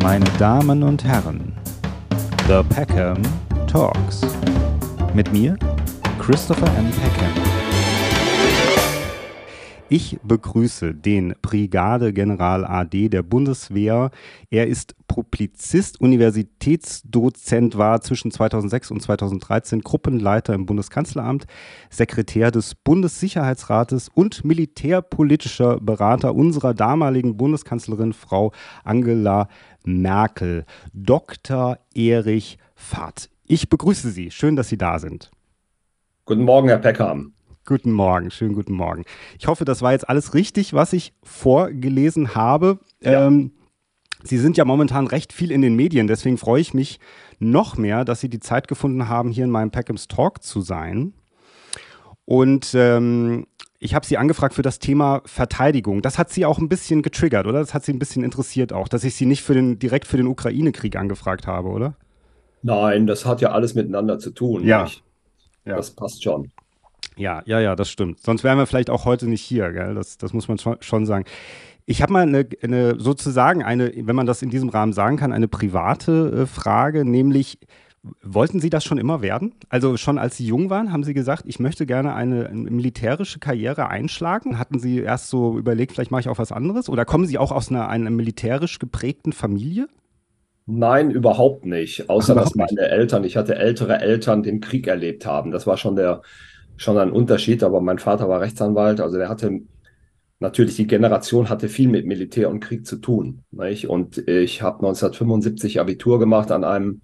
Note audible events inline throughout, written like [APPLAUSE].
Meine Damen und Herren, The Peckham Talks. Mit mir, Christopher M. Peckham. Ich begrüße den Brigadegeneral AD der Bundeswehr. Er ist Publizist, Universitätsdozent, war zwischen 2006 und 2013 Gruppenleiter im Bundeskanzleramt, Sekretär des Bundessicherheitsrates und militärpolitischer Berater unserer damaligen Bundeskanzlerin Frau Angela Merkel. Dr. Erich Fahrt. Ich begrüße Sie. Schön, dass Sie da sind. Guten Morgen, Herr Peckham. Guten Morgen, schönen guten Morgen. Ich hoffe, das war jetzt alles richtig, was ich vorgelesen habe. Ja. Ähm, Sie sind ja momentan recht viel in den Medien, deswegen freue ich mich noch mehr, dass Sie die Zeit gefunden haben, hier in meinem Peckhams Talk zu sein. Und ähm, ich habe Sie angefragt für das Thema Verteidigung. Das hat Sie auch ein bisschen getriggert, oder? Das hat Sie ein bisschen interessiert auch, dass ich Sie nicht für den, direkt für den Ukraine-Krieg angefragt habe, oder? Nein, das hat ja alles miteinander zu tun. Ja. ja. Das passt schon. Ja, ja, ja, das stimmt. Sonst wären wir vielleicht auch heute nicht hier, gell? Das, das muss man schon, schon sagen. Ich habe mal eine, eine, sozusagen eine, wenn man das in diesem Rahmen sagen kann, eine private äh, Frage, nämlich Wollten Sie das schon immer werden? Also schon als Sie jung waren, haben Sie gesagt, ich möchte gerne eine, militärische Karriere einschlagen? Hatten Sie erst so überlegt, vielleicht mache ich auch was anderes? Oder kommen Sie auch aus einer, einer militärisch geprägten Familie? Nein, überhaupt nicht. Außer überhaupt dass meine nicht. Eltern, ich hatte ältere Eltern, den Krieg erlebt haben. Das war schon der, schon ein Unterschied, aber mein Vater war Rechtsanwalt, also der hatte natürlich die Generation hatte viel mit Militär und Krieg zu tun. Nicht? Und ich habe 1975 Abitur gemacht an einem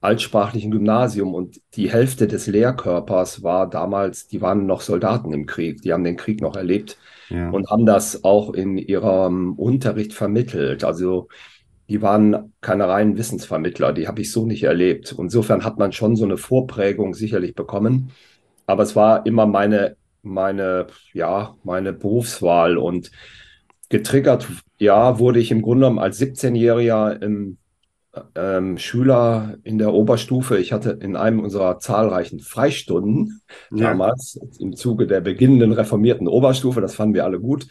altsprachlichen Gymnasium und die Hälfte des Lehrkörpers war damals, die waren noch Soldaten im Krieg, die haben den Krieg noch erlebt ja. und haben das auch in ihrem Unterricht vermittelt. Also die waren keine reinen Wissensvermittler, die habe ich so nicht erlebt. Insofern hat man schon so eine Vorprägung sicherlich bekommen aber es war immer meine, meine, ja, meine Berufswahl und getriggert, ja, wurde ich im Grunde genommen als 17-Jähriger im ähm, Schüler in der Oberstufe. Ich hatte in einem unserer zahlreichen Freistunden ja. damals im Zuge der beginnenden reformierten Oberstufe, das fanden wir alle gut,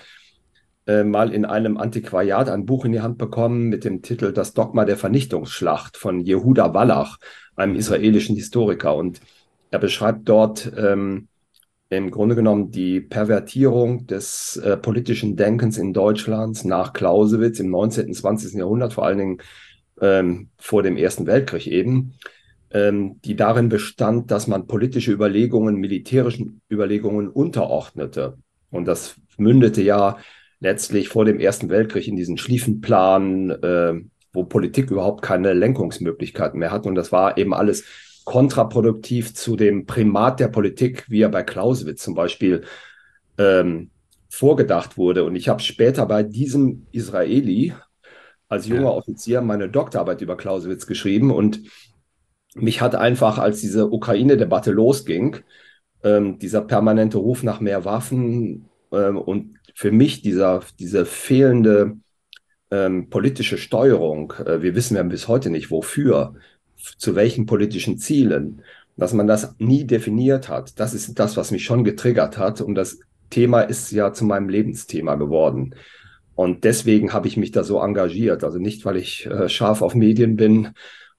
äh, mal in einem Antiquariat ein Buch in die Hand bekommen mit dem Titel Das Dogma der Vernichtungsschlacht von Jehuda Wallach, einem israelischen Historiker. Und er beschreibt dort ähm, im Grunde genommen die Pervertierung des äh, politischen Denkens in Deutschland nach Clausewitz im 19. und 20. Jahrhundert, vor allen Dingen ähm, vor dem Ersten Weltkrieg eben, ähm, die darin bestand, dass man politische Überlegungen militärischen Überlegungen unterordnete. Und das mündete ja letztlich vor dem Ersten Weltkrieg in diesen Schlieffenplan, äh, wo Politik überhaupt keine Lenkungsmöglichkeiten mehr hat. Und das war eben alles kontraproduktiv zu dem Primat der Politik, wie er bei Clausewitz zum Beispiel ähm, vorgedacht wurde. Und ich habe später bei diesem Israeli als junger. Offizier meine Doktorarbeit über Clausewitz geschrieben und mich hat einfach, als diese Ukraine-Debatte losging, ähm, dieser permanente Ruf nach mehr Waffen ähm, und für mich dieser, diese fehlende ähm, politische Steuerung, äh, wir wissen ja bis heute nicht wofür, zu welchen politischen Zielen, dass man das nie definiert hat. Das ist das, was mich schon getriggert hat. Und das Thema ist ja zu meinem Lebensthema geworden. Und deswegen habe ich mich da so engagiert. Also nicht, weil ich äh, scharf auf Medien bin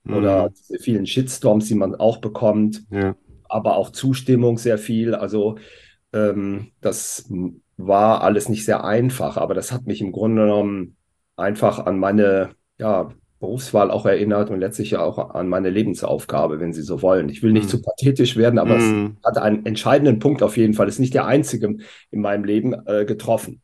mhm. oder diese vielen Shitstorms, die man auch bekommt, ja. aber auch Zustimmung sehr viel. Also ähm, das war alles nicht sehr einfach, aber das hat mich im Grunde genommen einfach an meine ja, Berufswahl auch erinnert und letztlich ja auch an meine Lebensaufgabe, wenn Sie so wollen. Ich will nicht mm. zu pathetisch werden, aber mm. es hm. hat einen entscheidenden Punkt auf jeden Fall. Es ist nicht der einzige in meinem Leben äh, getroffen.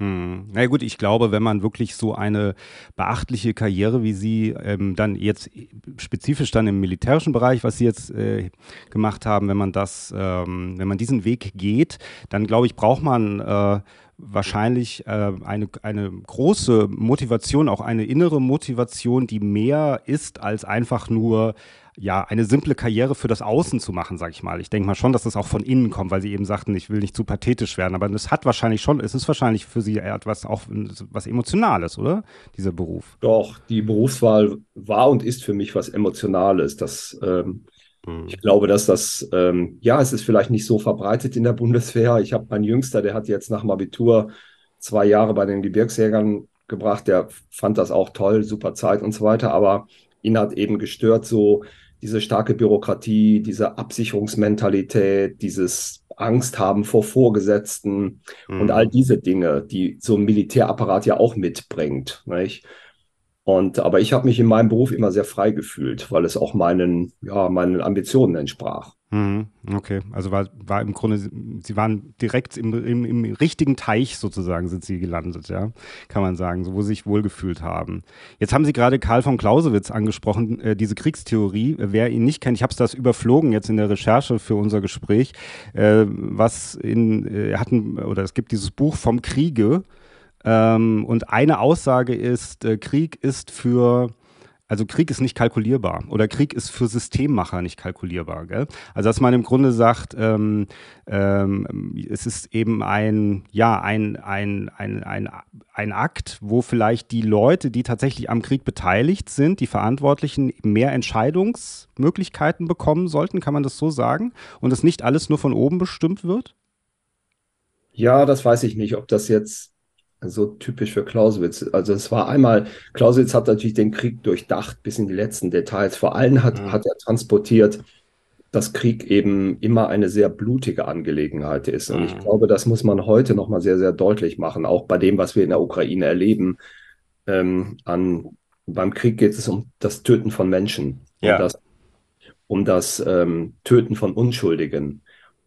Hm. Na gut, ich glaube, wenn man wirklich so eine beachtliche Karriere wie Sie ähm, dann jetzt spezifisch dann im militärischen Bereich, was Sie jetzt äh, gemacht haben, wenn man das, ähm, wenn man diesen Weg geht, dann glaube ich, braucht man äh, wahrscheinlich äh, eine, eine große Motivation, auch eine innere Motivation, die mehr ist als einfach nur ja, eine simple Karriere für das Außen zu machen, sag ich mal. Ich denke mal schon, dass das auch von innen kommt, weil Sie eben sagten, ich will nicht zu pathetisch werden, aber es hat wahrscheinlich schon, es ist wahrscheinlich für Sie etwas auch was Emotionales, oder? Dieser Beruf. Doch, die Berufswahl war und ist für mich was Emotionales. Das ähm. Ich glaube, dass das, ähm, ja, es ist vielleicht nicht so verbreitet in der Bundeswehr. Ich habe meinen Jüngster, der hat jetzt nach dem Abitur zwei Jahre bei den Gebirgsjägern gebracht, der fand das auch toll, super Zeit und so weiter, aber ihn hat eben gestört so diese starke Bürokratie, diese Absicherungsmentalität, dieses Angst haben vor Vorgesetzten mhm. und all diese Dinge, die so ein Militärapparat ja auch mitbringt. Nicht? Und, aber ich habe mich in meinem Beruf immer sehr frei gefühlt, weil es auch meinen, ja, meinen Ambitionen entsprach. Mhm, okay, also war, war im Grunde, Sie waren direkt im, im, im richtigen Teich sozusagen sind Sie gelandet, ja, kann man sagen, so wo Sie sich wohlgefühlt haben. Jetzt haben Sie gerade Karl von Clausewitz angesprochen, äh, diese Kriegstheorie. Wer ihn nicht kennt, ich habe es das überflogen jetzt in der Recherche für unser Gespräch, äh, was in, äh, hatten, oder es gibt dieses Buch vom Kriege, ähm, und eine Aussage ist, äh, Krieg ist für also Krieg ist nicht kalkulierbar oder Krieg ist für Systemmacher nicht kalkulierbar. Gell? Also dass man im Grunde sagt, ähm, ähm, es ist eben ein, ja, ein, ein, ein, ein, ein Akt, wo vielleicht die Leute, die tatsächlich am Krieg beteiligt sind, die Verantwortlichen, mehr Entscheidungsmöglichkeiten bekommen sollten, kann man das so sagen? Und es nicht alles nur von oben bestimmt wird? Ja, das weiß ich nicht, ob das jetzt so typisch für Clausewitz. Also es war einmal, Clausewitz hat natürlich den Krieg durchdacht bis in die letzten Details. Vor allem hat, mhm. hat er transportiert, dass Krieg eben immer eine sehr blutige Angelegenheit ist. Und mhm. ich glaube, das muss man heute nochmal sehr, sehr deutlich machen, auch bei dem, was wir in der Ukraine erleben. Ähm, an, beim Krieg geht es um das Töten von Menschen, ja. um das, um das ähm, Töten von Unschuldigen.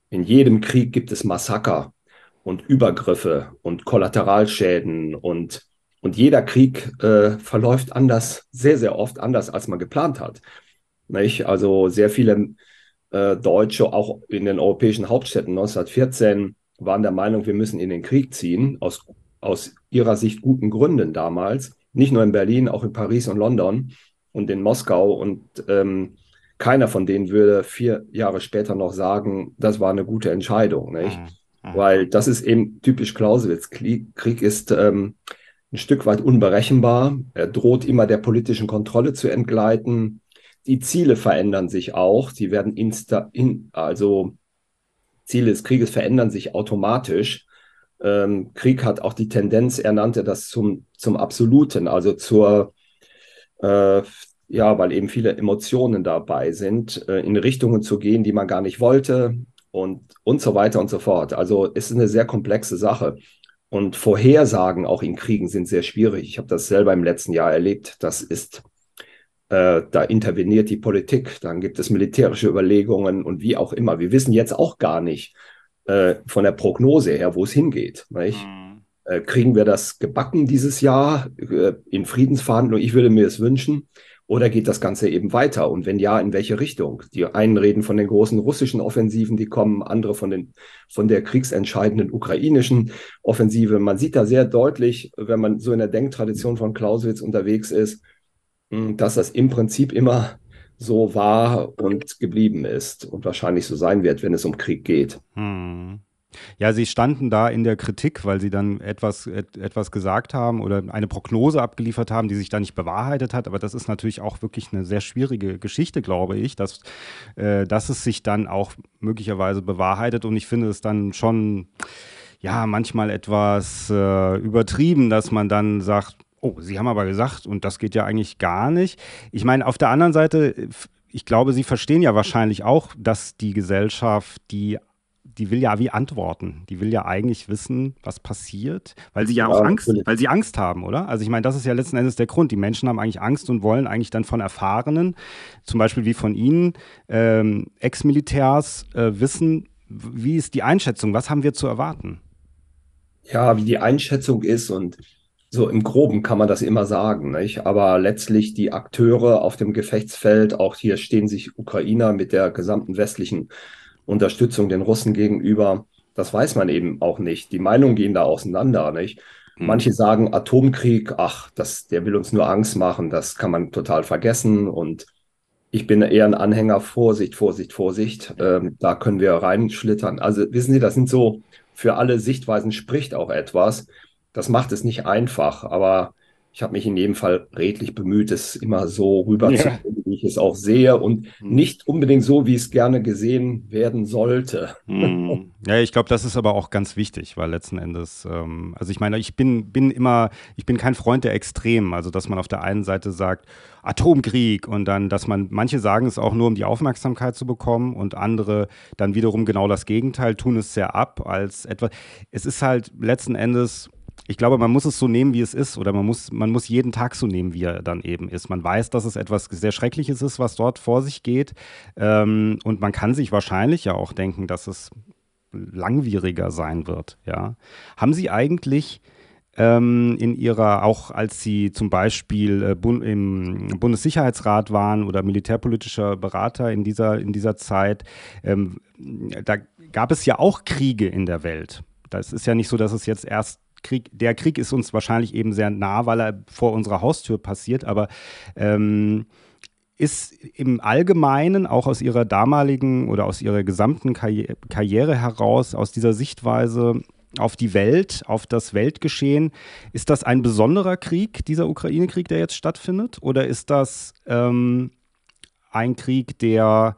In jedem Krieg gibt es Massaker und Übergriffe und Kollateralschäden und, und jeder Krieg äh, verläuft anders, sehr, sehr oft anders, als man geplant hat. Nicht? Also sehr viele äh, Deutsche, auch in den europäischen Hauptstädten 1914, waren der Meinung, wir müssen in den Krieg ziehen, aus, aus ihrer Sicht guten Gründen damals. Nicht nur in Berlin, auch in Paris und London und in Moskau. Und ähm, keiner von denen würde vier Jahre später noch sagen, das war eine gute Entscheidung. Nicht? Mhm. Mhm. Weil das ist eben typisch Clausewitz. Krieg ist ähm, ein Stück weit unberechenbar. Er droht immer der politischen Kontrolle zu entgleiten. Die Ziele verändern sich auch. Sie werden insta, in, also Ziele des Krieges verändern sich automatisch. Ähm, Krieg hat auch die Tendenz, er nannte das zum, zum Absoluten, also zur, äh, ja, weil eben viele Emotionen dabei sind, äh, in Richtungen zu gehen, die man gar nicht wollte, und, und so weiter und so fort. Also es ist eine sehr komplexe Sache. Und Vorhersagen auch in Kriegen sind sehr schwierig. Ich habe das selber im letzten Jahr erlebt. Das ist, äh, da interveniert die Politik, dann gibt es militärische Überlegungen und wie auch immer. Wir wissen jetzt auch gar nicht äh, von der Prognose her, wo es hingeht. Mhm. Äh, kriegen wir das gebacken dieses Jahr äh, in Friedensverhandlungen? Ich würde mir es wünschen. Oder geht das Ganze eben weiter? Und wenn ja, in welche Richtung? Die einen reden von den großen russischen Offensiven, die kommen, andere von, den, von der kriegsentscheidenden ukrainischen Offensive. Man sieht da sehr deutlich, wenn man so in der Denktradition von Clausewitz unterwegs ist, hm, dass das im Prinzip immer so war und geblieben ist und wahrscheinlich so sein wird, wenn es um Krieg geht. Hm. Ja, sie standen da in der Kritik, weil sie dann etwas, et, etwas gesagt haben oder eine Prognose abgeliefert haben, die sich da nicht bewahrheitet hat. Aber das ist natürlich auch wirklich eine sehr schwierige Geschichte, glaube ich, dass, äh, dass es sich dann auch möglicherweise bewahrheitet. Und ich finde es dann schon, ja, manchmal etwas äh, übertrieben, dass man dann sagt, oh, Sie haben aber gesagt, und das geht ja eigentlich gar nicht. Ich meine, auf der anderen Seite, ich glaube, Sie verstehen ja wahrscheinlich auch, dass die Gesellschaft die die will ja wie antworten. Die will ja eigentlich wissen, was passiert, weil sie ja auch ja, Angst, natürlich. weil sie Angst haben, oder? Also ich meine, das ist ja letzten Endes der Grund. Die Menschen haben eigentlich Angst und wollen eigentlich dann von Erfahrenen, zum Beispiel wie von Ihnen, ähm, Ex-Militärs, äh, wissen, wie ist die Einschätzung, was haben wir zu erwarten? Ja, wie die Einschätzung ist und so im Groben kann man das immer sagen, nicht? Aber letztlich die Akteure auf dem Gefechtsfeld, auch hier stehen sich Ukrainer mit der gesamten westlichen Unterstützung den Russen gegenüber. Das weiß man eben auch nicht. Die Meinungen gehen da auseinander, nicht? Mhm. Manche sagen Atomkrieg, ach, das, der will uns nur Angst machen, das kann man total vergessen. Und ich bin eher ein Anhänger, Vorsicht, Vorsicht, Vorsicht. Ähm, da können wir reinschlittern. Also wissen Sie, das sind so für alle Sichtweisen spricht auch etwas. Das macht es nicht einfach, aber ich habe mich in jedem Fall redlich bemüht, es immer so rüberzubringen, ja. wie ich es auch sehe und mhm. nicht unbedingt so, wie es gerne gesehen werden sollte. Mhm. Ja, ich glaube, das ist aber auch ganz wichtig, weil letzten Endes, ähm, also ich meine, ich bin, bin immer, ich bin kein Freund der Extremen, also dass man auf der einen Seite sagt, Atomkrieg und dann, dass man, manche sagen es auch nur, um die Aufmerksamkeit zu bekommen und andere dann wiederum genau das Gegenteil, tun es sehr ab als etwas. Es ist halt letzten Endes, ich glaube, man muss es so nehmen, wie es ist, oder man muss, man muss jeden Tag so nehmen, wie er dann eben ist. Man weiß, dass es etwas sehr Schreckliches ist, was dort vor sich geht. Ähm, und man kann sich wahrscheinlich ja auch denken, dass es langwieriger sein wird. Ja. Haben Sie eigentlich ähm, in Ihrer, auch als Sie zum Beispiel äh, Bund, im Bundessicherheitsrat waren oder militärpolitischer Berater in dieser, in dieser Zeit, ähm, da gab es ja auch Kriege in der Welt. Das ist ja nicht so, dass es jetzt erst Krieg, der Krieg ist uns wahrscheinlich eben sehr nah, weil er vor unserer Haustür passiert, aber ähm, ist im Allgemeinen auch aus ihrer damaligen oder aus ihrer gesamten Karri Karriere heraus, aus dieser Sichtweise auf die Welt, auf das Weltgeschehen, ist das ein besonderer Krieg, dieser Ukraine-Krieg, der jetzt stattfindet? Oder ist das ähm, ein Krieg, der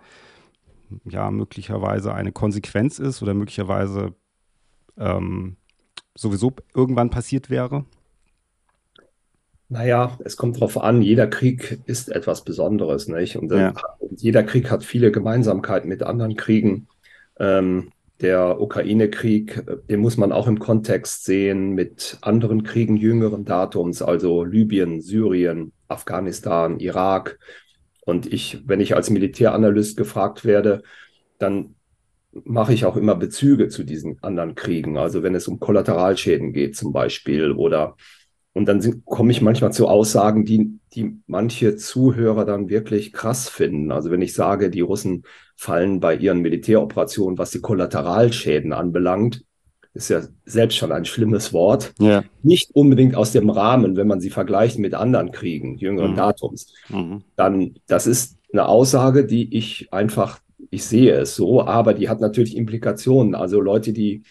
ja möglicherweise eine Konsequenz ist oder möglicherweise ähm, sowieso irgendwann passiert wäre? Naja, es kommt darauf an, jeder Krieg ist etwas Besonderes, nicht? Und ja. jeder Krieg hat viele Gemeinsamkeiten mit anderen Kriegen. Ähm, der Ukraine-Krieg, den muss man auch im Kontext sehen mit anderen Kriegen jüngeren Datums, also Libyen, Syrien, Afghanistan, Irak. Und ich, wenn ich als Militäranalyst gefragt werde, dann mache ich auch immer Bezüge zu diesen anderen Kriegen. Also wenn es um Kollateralschäden geht zum Beispiel oder und dann komme ich manchmal zu Aussagen, die, die manche Zuhörer dann wirklich krass finden. Also wenn ich sage, die Russen fallen bei ihren Militäroperationen, was die Kollateralschäden anbelangt, ist ja selbst schon ein schlimmes Wort. Ja. Nicht unbedingt aus dem Rahmen, wenn man sie vergleicht mit anderen Kriegen jüngeren mhm. Datums. Mhm. Dann, das ist eine Aussage, die ich einfach, ich sehe es so, aber die hat natürlich Implikationen. Also Leute, die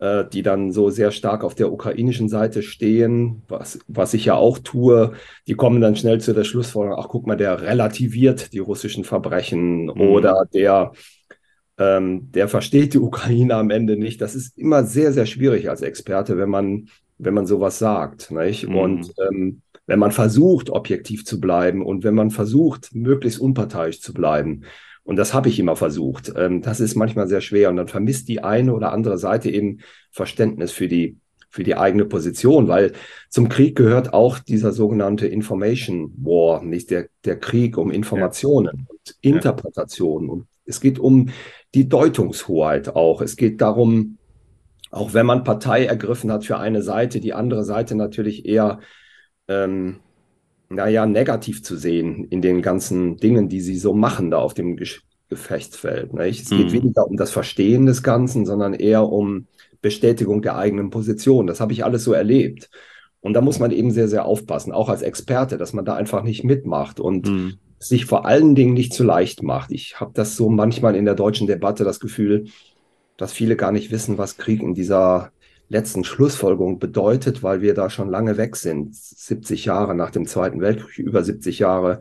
äh, die dann so sehr stark auf der ukrainischen Seite stehen, was, was ich ja auch tue, die kommen dann schnell zu der Schlussfolgerung, ach guck mal, der relativiert die russischen Verbrechen mhm. oder der, ähm, der versteht die Ukraine am Ende nicht. Das ist immer sehr, sehr schwierig als Experte, wenn man, wenn man sowas sagt. Nicht? Mhm. Und ähm, wenn man versucht, objektiv zu bleiben und wenn man versucht, möglichst unparteiisch zu bleiben. Und das habe ich immer versucht. Ähm, das ist manchmal sehr schwer. Und dann vermisst die eine oder andere Seite eben Verständnis für die, für die eigene Position, weil zum Krieg gehört auch dieser sogenannte Information War, nicht der, der Krieg um Informationen ja. und Interpretationen. Und es geht um die Deutungshoheit auch. Es geht darum, auch wenn man Partei ergriffen hat für eine Seite, die andere Seite natürlich eher ähm, naja, negativ zu sehen in den ganzen Dingen, die sie so machen da auf dem Ge Gefechtsfeld. Nicht? Es geht mhm. weniger um das Verstehen des Ganzen, sondern eher um Bestätigung der eigenen Position. Das habe ich alles so erlebt. Und da muss man eben sehr, sehr aufpassen, auch als Experte, dass man da einfach nicht mitmacht und mhm. sich vor allen Dingen nicht zu leicht macht. Ich habe das so manchmal in der deutschen Debatte das Gefühl, dass viele gar nicht wissen, was Krieg in dieser letzten Schlussfolgerung bedeutet, weil wir da schon lange weg sind, 70 Jahre nach dem Zweiten Weltkrieg, über 70 Jahre.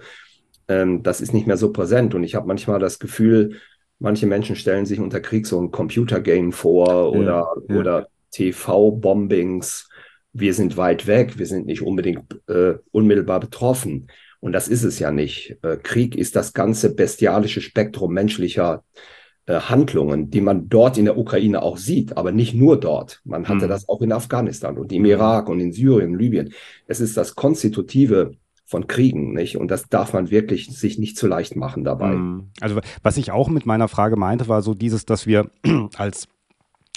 Ähm, das ist nicht mehr so präsent. Und ich habe manchmal das Gefühl, manche Menschen stellen sich unter Krieg so ein Computergame vor oder, ja, ja. oder TV-Bombings. Wir sind weit weg, wir sind nicht unbedingt äh, unmittelbar betroffen. Und das ist es ja nicht. Äh, Krieg ist das ganze bestialische Spektrum menschlicher äh, Handlungen, die man dort in der Ukraine auch sieht, aber nicht nur dort. Man hatte mhm. das auch in Afghanistan und im Irak und in Syrien, Libyen. Es ist das Konstitutive von Kriegen, nicht? Und das darf man wirklich sich nicht zu leicht machen dabei. Mhm. Also was ich auch mit meiner Frage meinte, war so dieses, dass wir [CLEARS THROAT] als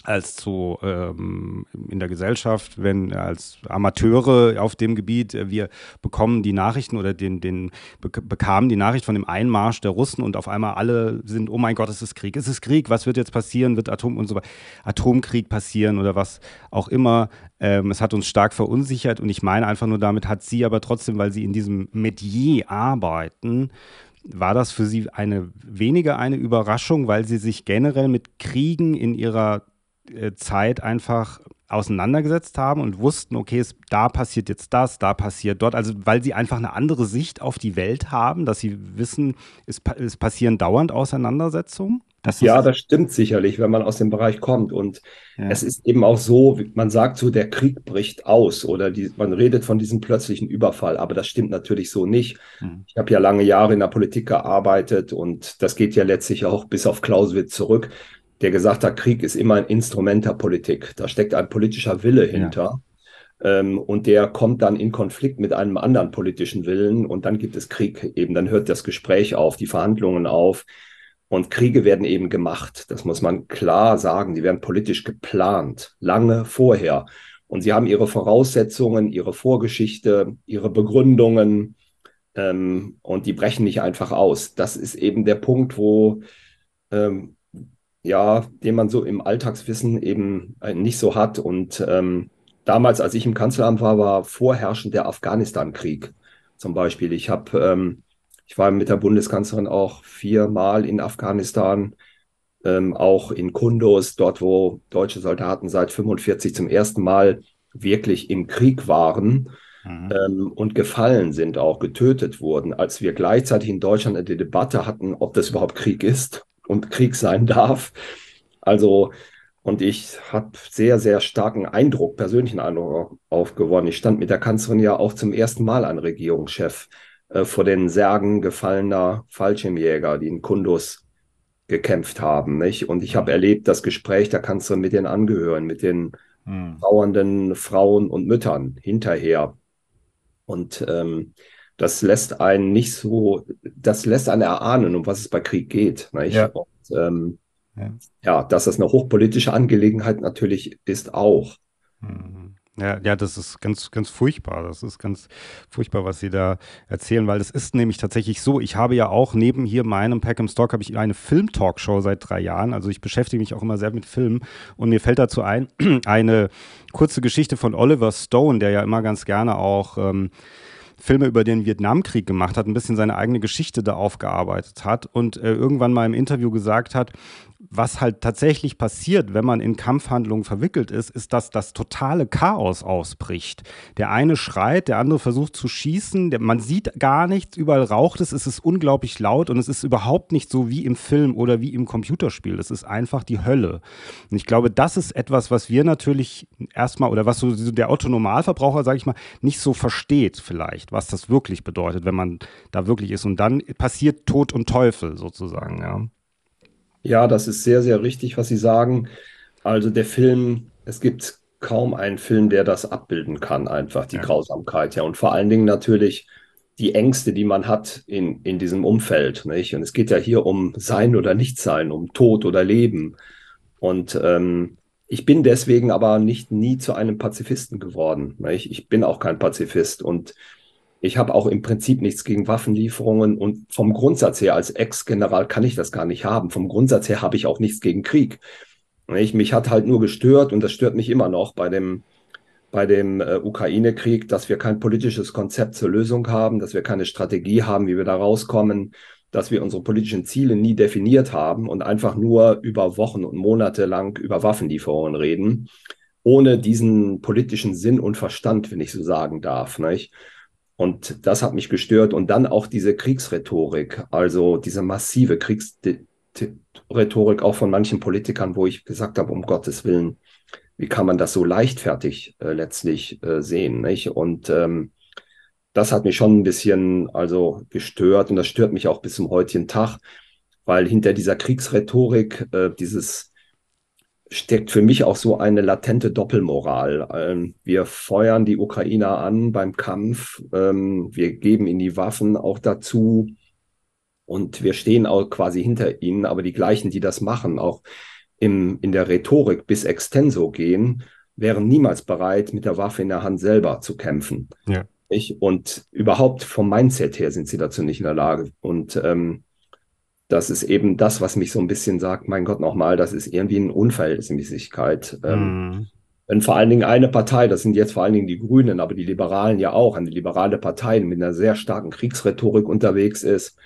als zu ähm, in der Gesellschaft, wenn als Amateure auf dem Gebiet, äh, wir bekommen die Nachrichten oder den, den bekamen die Nachricht von dem Einmarsch der Russen und auf einmal alle sind, oh mein Gott, es ist Krieg, es ist Krieg, was wird jetzt passieren, wird Atom und so weiter, Atomkrieg passieren oder was auch immer. Ähm, es hat uns stark verunsichert und ich meine einfach nur damit hat sie aber trotzdem, weil sie in diesem Metier arbeiten, war das für Sie eine weniger eine Überraschung, weil Sie sich generell mit Kriegen in Ihrer Zeit einfach auseinandergesetzt haben und wussten, okay, es, da passiert jetzt das, da passiert dort. Also weil sie einfach eine andere Sicht auf die Welt haben, dass sie wissen, es, es passieren dauernd Auseinandersetzungen. Das ja, das stimmt sicherlich, wenn man aus dem Bereich kommt. Und ja. es ist eben auch so, man sagt so, der Krieg bricht aus oder die, man redet von diesem plötzlichen Überfall, aber das stimmt natürlich so nicht. Mhm. Ich habe ja lange Jahre in der Politik gearbeitet und das geht ja letztlich auch bis auf Clausewitz zurück, der gesagt hat, Krieg ist immer ein Instrument der Politik. Da steckt ein politischer Wille hinter. Ja. Ähm, und der kommt dann in Konflikt mit einem anderen politischen Willen und dann gibt es Krieg eben. Dann hört das Gespräch auf, die Verhandlungen auf und Kriege werden eben gemacht. Das muss man klar sagen. Die werden politisch geplant, lange vorher. Und sie haben ihre Voraussetzungen, ihre Vorgeschichte, ihre Begründungen. Ähm, und die brechen nicht einfach aus. Das ist eben der Punkt, wo, ähm, ja, den man so im Alltagswissen eben nicht so hat. Und ähm, damals, als ich im Kanzleramt war, war vorherrschend der Afghanistan-Krieg zum Beispiel. Ich habe ähm, ich war mit der Bundeskanzlerin auch viermal in Afghanistan, ähm, auch in Kunduz, dort wo deutsche Soldaten seit 45 zum ersten Mal wirklich im Krieg waren mhm. ähm, und gefallen sind, auch getötet wurden, als wir gleichzeitig in Deutschland eine Debatte hatten, ob das überhaupt Krieg ist und Krieg sein darf. Also, und ich habe sehr, sehr starken Eindruck, persönlichen Eindruck aufgewonnen. Ich stand mit der Kanzlerin ja auch zum ersten Mal an Regierungschef äh, vor den Särgen gefallener Fallschirmjäger, die in Kundus gekämpft haben. Nicht? Und ich habe erlebt das Gespräch der Kanzlerin mit den Angehörigen, mit den hm. trauernden Frauen und Müttern hinterher. Und ähm, das lässt einen nicht so, das lässt einen erahnen, um was es bei Krieg geht. Ja. Und, ähm, ja. ja. dass das eine hochpolitische Angelegenheit natürlich ist auch. Mhm. Ja, ja, das ist ganz, ganz furchtbar. Das ist ganz furchtbar, was Sie da erzählen, weil es ist nämlich tatsächlich so. Ich habe ja auch neben hier meinem Pack im Stock habe ich eine Film-Talkshow seit drei Jahren. Also ich beschäftige mich auch immer sehr mit Filmen und mir fällt dazu ein [CLEARS THROAT] eine kurze Geschichte von Oliver Stone, der ja immer ganz gerne auch ähm, Filme über den Vietnamkrieg gemacht hat, ein bisschen seine eigene Geschichte da aufgearbeitet hat und äh, irgendwann mal im Interview gesagt hat, was halt tatsächlich passiert, wenn man in Kampfhandlungen verwickelt ist, ist, dass das totale Chaos ausbricht. Der eine schreit, der andere versucht zu schießen, der, man sieht gar nichts, überall raucht es, es ist unglaublich laut und es ist überhaupt nicht so wie im Film oder wie im Computerspiel. Es ist einfach die Hölle. Und ich glaube, das ist etwas, was wir natürlich erstmal oder was so der Otto-Normalverbraucher, sage ich mal, nicht so versteht vielleicht, was das wirklich bedeutet, wenn man da wirklich ist. Und dann passiert Tod und Teufel sozusagen, ja. Ja, das ist sehr, sehr richtig, was Sie sagen. Also der Film, es gibt kaum einen Film, der das abbilden kann, einfach die ja. Grausamkeit. Ja, und vor allen Dingen natürlich die Ängste, die man hat in, in diesem Umfeld. Nicht? Und es geht ja hier um Sein oder Nichtsein, um Tod oder Leben. Und ähm, ich bin deswegen aber nicht nie zu einem Pazifisten geworden. Nicht? Ich bin auch kein Pazifist. Und ich habe auch im Prinzip nichts gegen Waffenlieferungen und vom Grundsatz her als Ex-General kann ich das gar nicht haben. Vom Grundsatz her habe ich auch nichts gegen Krieg. Ich, mich hat halt nur gestört und das stört mich immer noch bei dem, bei dem äh, Ukraine-Krieg, dass wir kein politisches Konzept zur Lösung haben, dass wir keine Strategie haben, wie wir da rauskommen, dass wir unsere politischen Ziele nie definiert haben und einfach nur über Wochen und Monate lang über Waffenlieferungen reden, ohne diesen politischen Sinn und Verstand, wenn ich so sagen darf. Nicht? Und das hat mich gestört. Und dann auch diese Kriegsrhetorik, also diese massive Kriegsrhetorik auch von manchen Politikern, wo ich gesagt habe, um Gottes Willen, wie kann man das so leichtfertig äh, letztlich äh, sehen? Nicht? Und ähm, das hat mich schon ein bisschen also gestört und das stört mich auch bis zum heutigen Tag, weil hinter dieser Kriegsrhetorik äh, dieses steckt für mich auch so eine latente Doppelmoral. Ähm, wir feuern die Ukrainer an beim Kampf, ähm, wir geben ihnen die Waffen auch dazu und wir stehen auch quasi hinter ihnen, aber die gleichen, die das machen, auch im, in der Rhetorik bis extenso gehen, wären niemals bereit, mit der Waffe in der Hand selber zu kämpfen. Ja. Und überhaupt vom Mindset her sind sie dazu nicht in der Lage. Und ähm, das ist eben das, was mich so ein bisschen sagt, mein Gott, nochmal, das ist irgendwie eine Unverhältnismäßigkeit. Mm. wenn vor allen Dingen eine Partei, das sind jetzt vor allen Dingen die Grünen, aber die Liberalen ja auch, eine liberale Partei mit einer sehr starken Kriegsrhetorik unterwegs ist,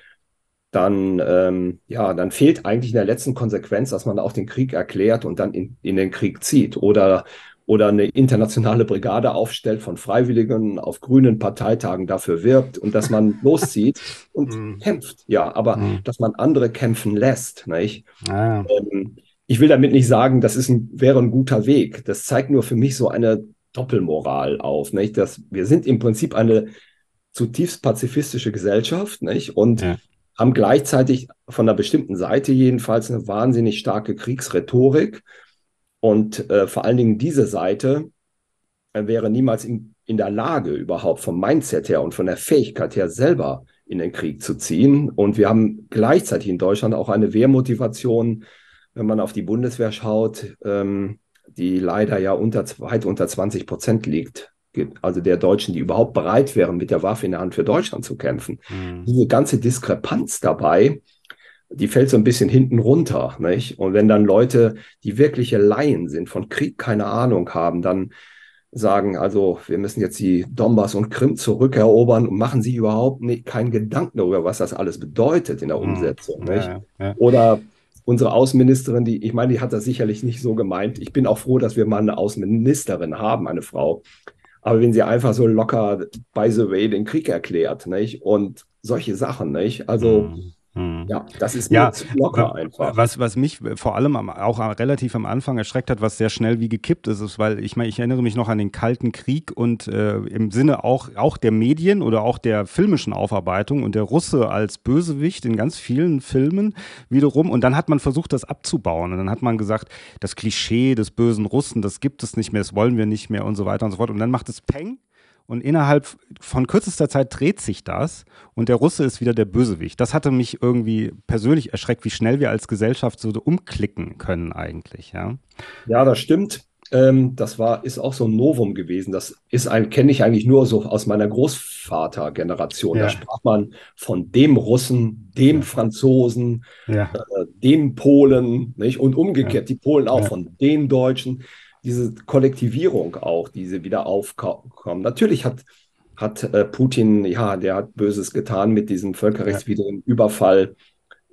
dann, ähm, ja, dann fehlt eigentlich in der letzten Konsequenz, dass man auch den Krieg erklärt und dann in, in den Krieg zieht. Oder oder eine internationale Brigade aufstellt von Freiwilligen auf grünen Parteitagen dafür wirbt und dass man [LAUGHS] loszieht und mm. kämpft. Ja, aber mm. dass man andere kämpfen lässt. Nicht? Ah. Ähm, ich will damit nicht sagen, das ist ein, wäre ein guter Weg. Das zeigt nur für mich so eine Doppelmoral auf. Nicht? Dass wir sind im Prinzip eine zutiefst pazifistische Gesellschaft nicht? und ja. haben gleichzeitig von einer bestimmten Seite jedenfalls eine wahnsinnig starke Kriegsrhetorik und äh, vor allen Dingen diese Seite äh, wäre niemals in, in der Lage, überhaupt vom Mindset her und von der Fähigkeit her selber in den Krieg zu ziehen. Und wir haben gleichzeitig in Deutschland auch eine Wehrmotivation, wenn man auf die Bundeswehr schaut, ähm, die leider ja unter, weit unter 20 Prozent liegt. Also der Deutschen, die überhaupt bereit wären, mit der Waffe in der Hand für Deutschland zu kämpfen. Mhm. Diese ganze Diskrepanz dabei die fällt so ein bisschen hinten runter. Nicht? Und wenn dann Leute, die wirkliche Laien sind, von Krieg keine Ahnung haben, dann sagen, also wir müssen jetzt die Donbass und Krim zurückerobern und machen sich überhaupt nicht, keinen Gedanken darüber, was das alles bedeutet in der hm. Umsetzung. Ja, ja. Oder unsere Außenministerin, die, ich meine, die hat das sicherlich nicht so gemeint. Ich bin auch froh, dass wir mal eine Außenministerin haben, eine Frau. Aber wenn sie einfach so locker, by the way, den Krieg erklärt, nicht? Und solche Sachen, nicht? Also, mhm. Hm. Ja, das ist ja, locker einfach. Was, was mich vor allem auch relativ am Anfang erschreckt hat, was sehr schnell wie gekippt ist, ist, weil ich meine, ich erinnere mich noch an den Kalten Krieg und äh, im Sinne auch, auch der Medien oder auch der filmischen Aufarbeitung und der Russe als Bösewicht in ganz vielen Filmen wiederum. Und dann hat man versucht, das abzubauen. Und dann hat man gesagt, das Klischee des bösen Russen, das gibt es nicht mehr, das wollen wir nicht mehr und so weiter und so fort. Und dann macht es Peng und innerhalb von kürzester Zeit dreht sich das und der Russe ist wieder der Bösewicht. Das hatte mich irgendwie persönlich erschreckt, wie schnell wir als Gesellschaft so umklicken können eigentlich. Ja, ja das stimmt. Ähm, das war, ist auch so ein Novum gewesen. Das ist ein, kenne ich eigentlich nur so aus meiner Großvatergeneration. Ja. Da sprach man von dem Russen, dem ja. Franzosen, ja. Äh, dem Polen, nicht? Und umgekehrt, die Polen auch von den Deutschen diese Kollektivierung auch, diese wieder aufkommen. Natürlich hat, hat äh, Putin, ja, der hat Böses getan mit diesem völkerrechtswidrigen Überfall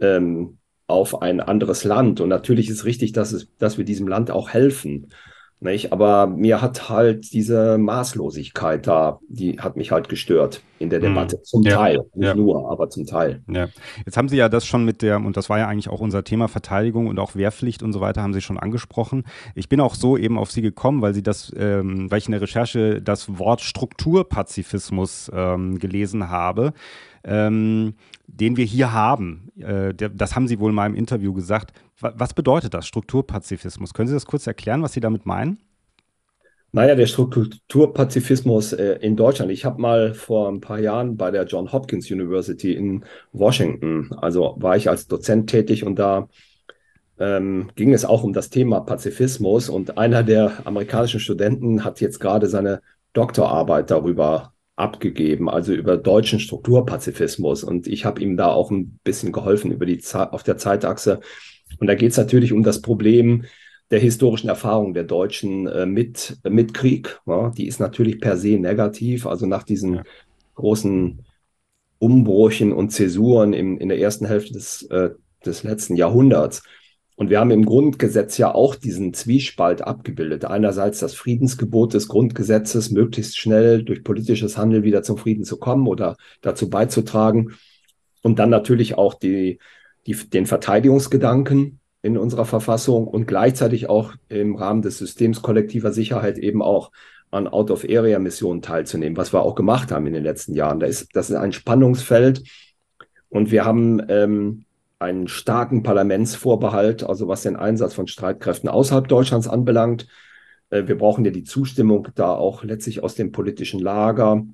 ähm, auf ein anderes Land. Und natürlich ist richtig, dass, es, dass wir diesem Land auch helfen. Nicht? Aber mir hat halt diese Maßlosigkeit da, die hat mich halt gestört in der hm. Debatte. Zum ja, Teil, nicht ja. nur, aber zum Teil. Ja. Jetzt haben Sie ja das schon mit der, und das war ja eigentlich auch unser Thema Verteidigung und auch Wehrpflicht und so weiter, haben Sie schon angesprochen. Ich bin auch so eben auf Sie gekommen, weil Sie das, ähm, weil ich in der Recherche das Wort Strukturpazifismus ähm, gelesen habe ähm, den wir hier haben. Äh, der, das haben Sie wohl mal im Interview gesagt. Was bedeutet das, Strukturpazifismus? Können Sie das kurz erklären, was Sie damit meinen? Naja, der Strukturpazifismus äh, in Deutschland. Ich habe mal vor ein paar Jahren bei der John Hopkins University in Washington, also war ich als Dozent tätig und da ähm, ging es auch um das Thema Pazifismus und einer der amerikanischen Studenten hat jetzt gerade seine Doktorarbeit darüber abgegeben, also über deutschen Strukturpazifismus. Und ich habe ihm da auch ein bisschen geholfen über die Ze auf der Zeitachse. Und da geht es natürlich um das Problem der historischen Erfahrung der Deutschen äh, mit, mit Krieg. Ja, die ist natürlich per se negativ. Also nach diesen ja. großen Umbrüchen und Zäsuren im, in der ersten Hälfte des, äh, des letzten Jahrhunderts und wir haben im Grundgesetz ja auch diesen Zwiespalt abgebildet. Einerseits das Friedensgebot des Grundgesetzes, möglichst schnell durch politisches Handeln wieder zum Frieden zu kommen oder dazu beizutragen. Und dann natürlich auch die, die, den Verteidigungsgedanken in unserer Verfassung und gleichzeitig auch im Rahmen des Systems kollektiver Sicherheit eben auch an Out-of-Area-Missionen teilzunehmen, was wir auch gemacht haben in den letzten Jahren. Da ist, das ist ein Spannungsfeld. Und wir haben ähm, einen starken Parlamentsvorbehalt, also was den Einsatz von Streitkräften außerhalb Deutschlands anbelangt. Äh, wir brauchen ja die Zustimmung da auch letztlich aus dem politischen Lager.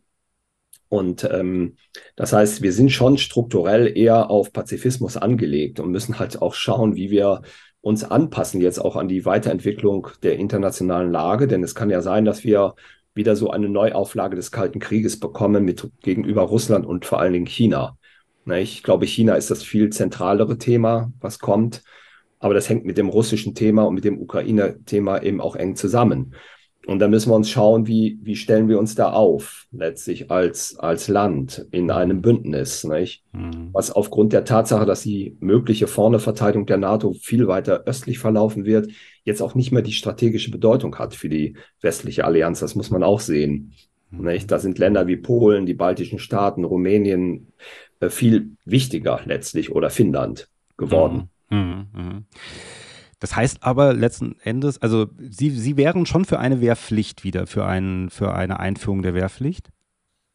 Und ähm, das heißt, wir sind schon strukturell eher auf Pazifismus angelegt und müssen halt auch schauen, wie wir uns anpassen jetzt auch an die Weiterentwicklung der internationalen Lage. Denn es kann ja sein, dass wir wieder so eine Neuauflage des Kalten Krieges bekommen mit gegenüber Russland und vor allen Dingen China. Ne, ich glaube, China ist das viel zentralere Thema, was kommt. Aber das hängt mit dem russischen Thema und mit dem Ukraine-Thema eben auch eng zusammen. Und da müssen wir uns schauen, wie, wie stellen wir uns da auf, letztlich als, als Land in einem Bündnis, nicht? Mhm. Was aufgrund der Tatsache, dass die mögliche vorne Verteidigung der NATO viel weiter östlich verlaufen wird, jetzt auch nicht mehr die strategische Bedeutung hat für die westliche Allianz. Das muss man auch sehen. Mhm. Nicht? Da sind Länder wie Polen, die baltischen Staaten, Rumänien viel wichtiger letztlich oder Finnland geworden. Mhm. mhm. mhm. Das heißt aber letzten Endes, also Sie, Sie wären schon für eine Wehrpflicht wieder, für, ein, für eine Einführung der Wehrpflicht?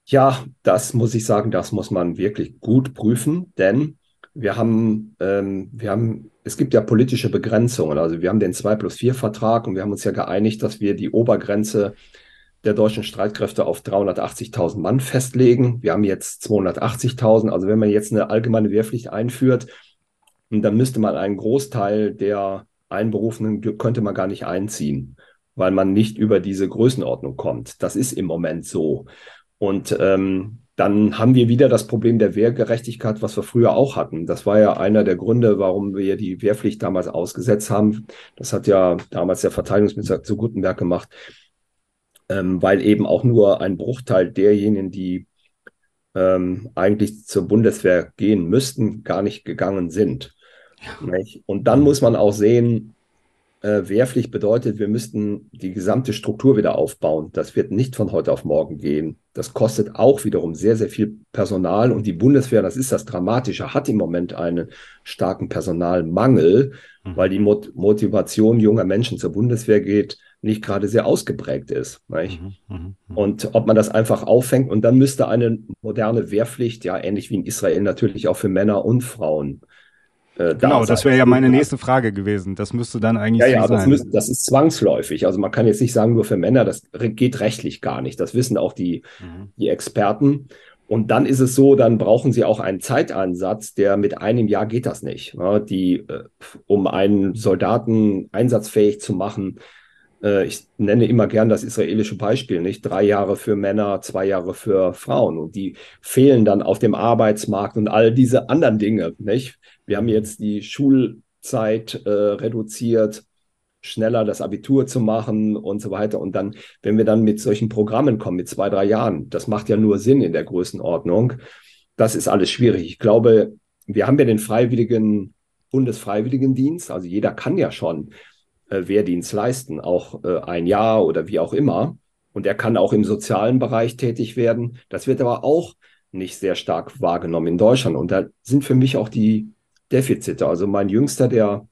Ja, das muss ich sagen, das muss man wirklich gut prüfen, denn wir haben, ähm, wir haben, es gibt ja politische Begrenzungen. Also wir haben den 2 plus 4 Vertrag und wir haben uns ja geeinigt, dass wir die Obergrenze der deutschen Streitkräfte auf 380.000 Mann festlegen. Wir haben jetzt 280.000. Also wenn man jetzt eine allgemeine Wehrpflicht einführt, dann müsste man einen Großteil der Einberufenen könnte man gar nicht einziehen, weil man nicht über diese Größenordnung kommt. Das ist im Moment so. Und ähm, dann haben wir wieder das Problem der Wehrgerechtigkeit, was wir früher auch hatten. Das war ja einer der Gründe, warum wir die Wehrpflicht damals ausgesetzt haben. Das hat ja damals der Verteidigungsminister zu Gutenberg gemacht, ähm, weil eben auch nur ein Bruchteil derjenigen, die ähm, eigentlich zur Bundeswehr gehen müssten, gar nicht gegangen sind. Ja. Und dann muss man auch sehen, äh, Wehrpflicht bedeutet, wir müssten die gesamte Struktur wieder aufbauen. Das wird nicht von heute auf morgen gehen. Das kostet auch wiederum sehr, sehr viel Personal. Und die Bundeswehr, das ist das Dramatische, hat im Moment einen starken Personalmangel, mhm. weil die Mot Motivation junger Menschen zur Bundeswehr geht, nicht gerade sehr ausgeprägt ist. Mhm, mh, mh. Und ob man das einfach auffängt und dann müsste eine moderne Wehrpflicht, ja ähnlich wie in Israel natürlich auch für Männer und Frauen äh, genau, da das wäre ja meine nächste Frage gewesen. Das müsste dann eigentlich ja, ja, so das, müsst, das, ist zwangsläufig. Also man kann jetzt nicht sagen, nur für Männer, das geht rechtlich gar nicht. Das wissen auch die, mhm. die Experten. Und dann ist es so, dann brauchen sie auch einen Zeitansatz, der mit einem Jahr geht das nicht. Ja, die, äh, um einen Soldaten einsatzfähig zu machen, ich nenne immer gern das israelische Beispiel, nicht? Drei Jahre für Männer, zwei Jahre für Frauen. Und die fehlen dann auf dem Arbeitsmarkt und all diese anderen Dinge, nicht? Wir haben jetzt die Schulzeit äh, reduziert, schneller das Abitur zu machen und so weiter. Und dann, wenn wir dann mit solchen Programmen kommen, mit zwei, drei Jahren, das macht ja nur Sinn in der Größenordnung. Das ist alles schwierig. Ich glaube, wir haben ja den freiwilligen Bundesfreiwilligendienst. Also jeder kann ja schon äh, Wehrdienst leisten, auch äh, ein Jahr oder wie auch immer. Und er kann auch im sozialen Bereich tätig werden. Das wird aber auch nicht sehr stark wahrgenommen in Deutschland. Und da sind für mich auch die Defizite. Also mein Jüngster, der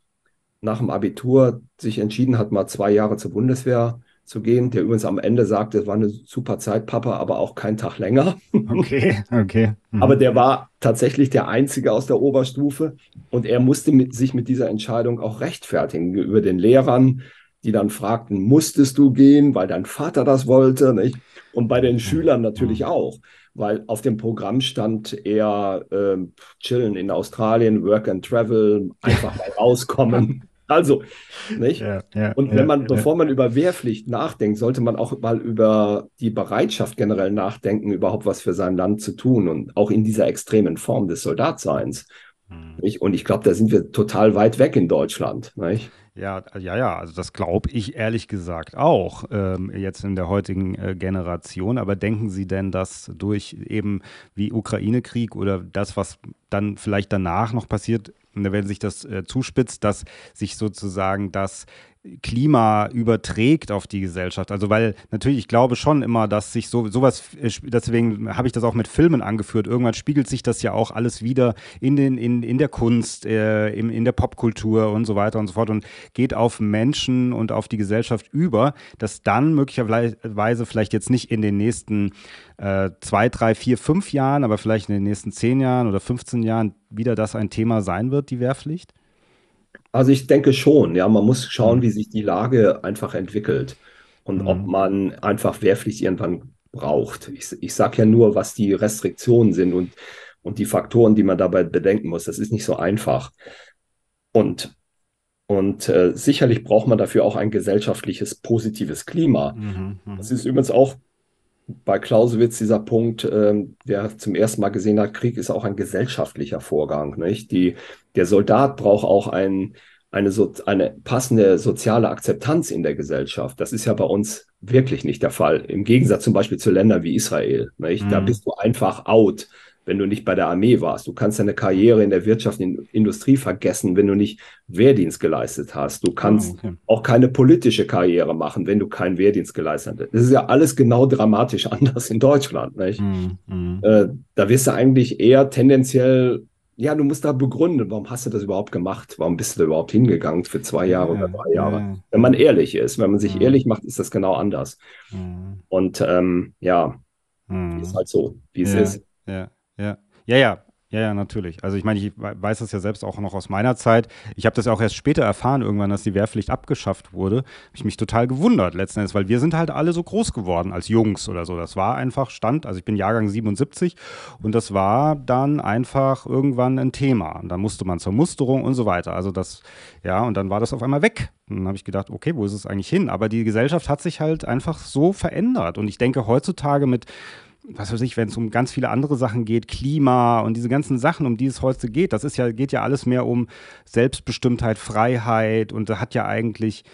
nach dem Abitur sich entschieden hat, mal zwei Jahre zur Bundeswehr zu gehen, der übrigens am Ende sagte, es war eine super Zeit, Papa, aber auch kein Tag länger. [LAUGHS] Okay, okay. Mhm. Aber der war tatsächlich der Einzige aus der Oberstufe und er musste mit, sich mit dieser Entscheidung auch rechtfertigen gegenüber den Lehrern, die dann fragten, musstest du gehen, weil dein Vater das wollte, nicht? Und bei den Schülern natürlich auch weil auf dem Programm stand eher äh, chillen in Australien, Work and Travel, einfach mal rauskommen. [LAUGHS] Also, nicht? Ja, ja, und wenn ja, man, bevor man über Wehrpflicht nachdenkt, sollte man auch mal über die Bereitschaft generell nachdenken, überhaupt was für sein Land zu tun und auch in dieser extremen Form des Soldatseins. Hm. Und ich glaube, da sind wir total weit weg in Deutschland. Nicht? Ja, ja, ja, also das glaube ich ehrlich gesagt auch ähm, jetzt in der heutigen äh, Generation. Aber denken Sie denn, dass durch eben wie Ukraine-Krieg oder das, was dann vielleicht danach noch passiert, wenn sich das äh, zuspitzt, dass sich sozusagen das Klima überträgt auf die Gesellschaft. Also weil natürlich, ich glaube schon immer, dass sich so sowas, äh, deswegen habe ich das auch mit Filmen angeführt, irgendwann spiegelt sich das ja auch alles wieder in, den, in, in der Kunst, äh, in, in der Popkultur und so weiter und so fort und geht auf Menschen und auf die Gesellschaft über, dass dann möglicherweise vielleicht jetzt nicht in den nächsten äh, zwei, drei, vier, fünf Jahren, aber vielleicht in den nächsten zehn Jahren oder 15 Jahren wieder das ein Thema sein wird, die Wehrpflicht? Also ich denke schon, ja, man muss schauen, mhm. wie sich die Lage einfach entwickelt und mhm. ob man einfach Wehrpflicht irgendwann braucht. Ich, ich sage ja nur, was die Restriktionen sind und, und die Faktoren, die man dabei bedenken muss. Das ist nicht so einfach. Und, und äh, sicherlich braucht man dafür auch ein gesellschaftliches, positives Klima. Mhm, mhm. das ist übrigens auch bei Clausewitz dieser Punkt, äh, der zum ersten Mal gesehen hat, Krieg ist auch ein gesellschaftlicher Vorgang. Nicht? Die, der Soldat braucht auch ein, eine, so, eine passende soziale Akzeptanz in der Gesellschaft. Das ist ja bei uns wirklich nicht der Fall. Im Gegensatz zum Beispiel zu Ländern wie Israel. Nicht? Mhm. Da bist du einfach out wenn du nicht bei der Armee warst. Du kannst deine Karriere in der Wirtschaft, in der Industrie vergessen, wenn du nicht Wehrdienst geleistet hast. Du kannst oh, okay. auch keine politische Karriere machen, wenn du keinen Wehrdienst geleistet hast. Das ist ja alles genau dramatisch [LAUGHS] anders in Deutschland. Mm, mm. Äh, da wirst du eigentlich eher tendenziell, ja, du musst da begründen, warum hast du das überhaupt gemacht? Warum bist du da überhaupt hingegangen für zwei Jahre ja, oder drei Jahre? Ja. Wenn man ehrlich ist, wenn man sich ja. ehrlich macht, ist das genau anders. Und ähm, ja, ist halt so, wie es ist. Ja. Ja, ja, ja. Ja, ja, natürlich. Also ich meine, ich weiß das ja selbst auch noch aus meiner Zeit. Ich habe das auch erst später erfahren, irgendwann, dass die Wehrpflicht abgeschafft wurde. Habe ich mich total gewundert letzten Endes, weil wir sind halt alle so groß geworden als Jungs oder so. Das war einfach Stand, also ich bin Jahrgang 77 und das war dann einfach irgendwann ein Thema. Und dann musste man zur Musterung und so weiter. Also das, ja, und dann war das auf einmal weg. Und dann habe ich gedacht, okay, wo ist es eigentlich hin? Aber die Gesellschaft hat sich halt einfach so verändert. Und ich denke heutzutage mit was weiß ich, wenn es um ganz viele andere Sachen geht, Klima und diese ganzen Sachen, um die es heute geht, das ist ja, geht ja alles mehr um Selbstbestimmtheit, Freiheit und da hat ja eigentlich,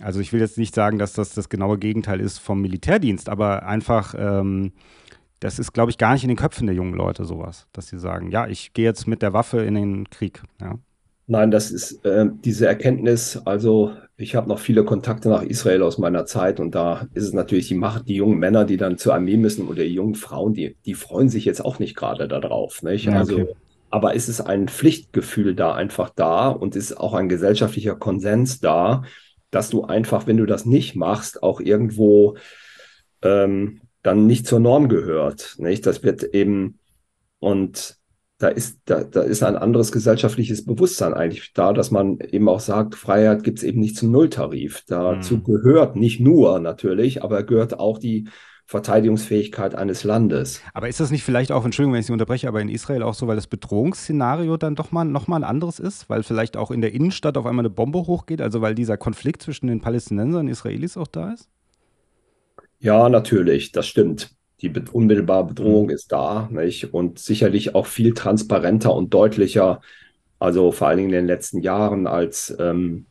also ich will jetzt nicht sagen, dass das das genaue Gegenteil ist vom Militärdienst, aber einfach, ähm, das ist, glaube ich, gar nicht in den Köpfen der jungen Leute sowas, dass sie sagen, ja, ich gehe jetzt mit der Waffe in den Krieg, ja. Nein, das ist äh, diese Erkenntnis. Also ich habe noch viele Kontakte nach Israel aus meiner Zeit und da ist es natürlich die Macht, die jungen Männer, die dann zur Armee müssen oder die jungen Frauen, die, die freuen sich jetzt auch nicht gerade darauf. Nicht? Ja, also, okay. aber ist es ein Pflichtgefühl da einfach da und ist auch ein gesellschaftlicher Konsens da, dass du einfach, wenn du das nicht machst, auch irgendwo ähm, dann nicht zur Norm gehört. Nicht? Das wird eben und da ist, da, da ist ein anderes gesellschaftliches Bewusstsein eigentlich da, dass man eben auch sagt, Freiheit gibt es eben nicht zum Nulltarif. Dazu mhm. gehört nicht nur natürlich, aber gehört auch die Verteidigungsfähigkeit eines Landes. Aber ist das nicht vielleicht auch, Entschuldigung, wenn ich Sie unterbreche, aber in Israel auch so, weil das Bedrohungsszenario dann doch mal nochmal ein anderes ist? Weil vielleicht auch in der Innenstadt auf einmal eine Bombe hochgeht, also weil dieser Konflikt zwischen den Palästinensern und Israelis auch da ist? Ja, natürlich, das stimmt die unmittelbare Bedrohung mhm. ist da, nicht? Und sicherlich auch viel transparenter und deutlicher, also vor allen Dingen in den letzten Jahren, als ähm,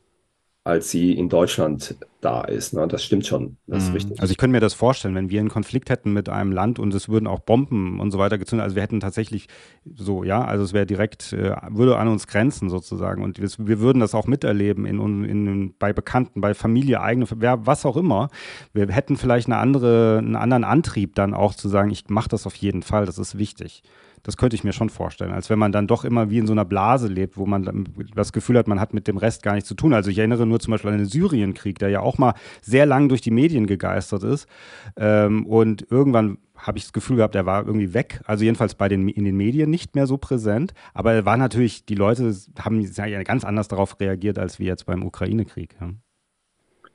als sie in Deutschland da ist. Ne? Das stimmt schon. Das mhm. richtig. Also ich könnte mir das vorstellen, wenn wir einen Konflikt hätten mit einem Land und es würden auch Bomben und so weiter gezündet. Also wir hätten tatsächlich so, ja, also es wäre direkt, äh, würde an uns grenzen sozusagen. Und wir, wir würden das auch miterleben in, in, in, bei Bekannten, bei Familie, eigene, wer, was auch immer. Wir hätten vielleicht eine andere, einen anderen Antrieb dann auch zu sagen, ich mache das auf jeden Fall, das ist wichtig. Das könnte ich mir schon vorstellen, als wenn man dann doch immer wie in so einer Blase lebt, wo man das Gefühl hat, man hat mit dem Rest gar nichts zu tun. Also ich erinnere nur zum Beispiel an den Syrienkrieg, der ja auch mal sehr lang durch die Medien gegeistert ist. Ähm, und irgendwann habe ich das Gefühl gehabt, er war irgendwie weg. Also jedenfalls bei den, in den Medien nicht mehr so präsent. Aber er war natürlich, die Leute haben ja ganz anders darauf reagiert, als wir jetzt beim Ukraine-Krieg. Ja.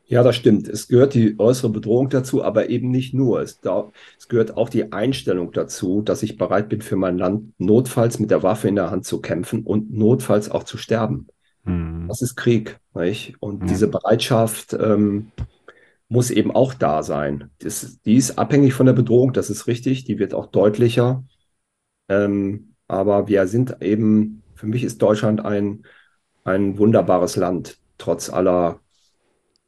Ja, das stimmt. Es gehört die äußere Bedrohung dazu, aber eben nicht nur. Es, da, es, gehört auch die Einstellung dazu, dass ich bereit bin, für mein Land notfalls mit der Waffe in der Hand zu kämpfen und notfalls auch zu sterben. Mhm. Das ist Krieg. Nicht? Und mhm. diese Bereitschaft ähm, muss eben auch da sein. Das, die ist abhängig von der Bedrohung, das ist richtig. Die wird auch deutlicher. Ähm, aber wir sind eben, für mich ist Deutschland ein, ein wunderbares Land, trotz aller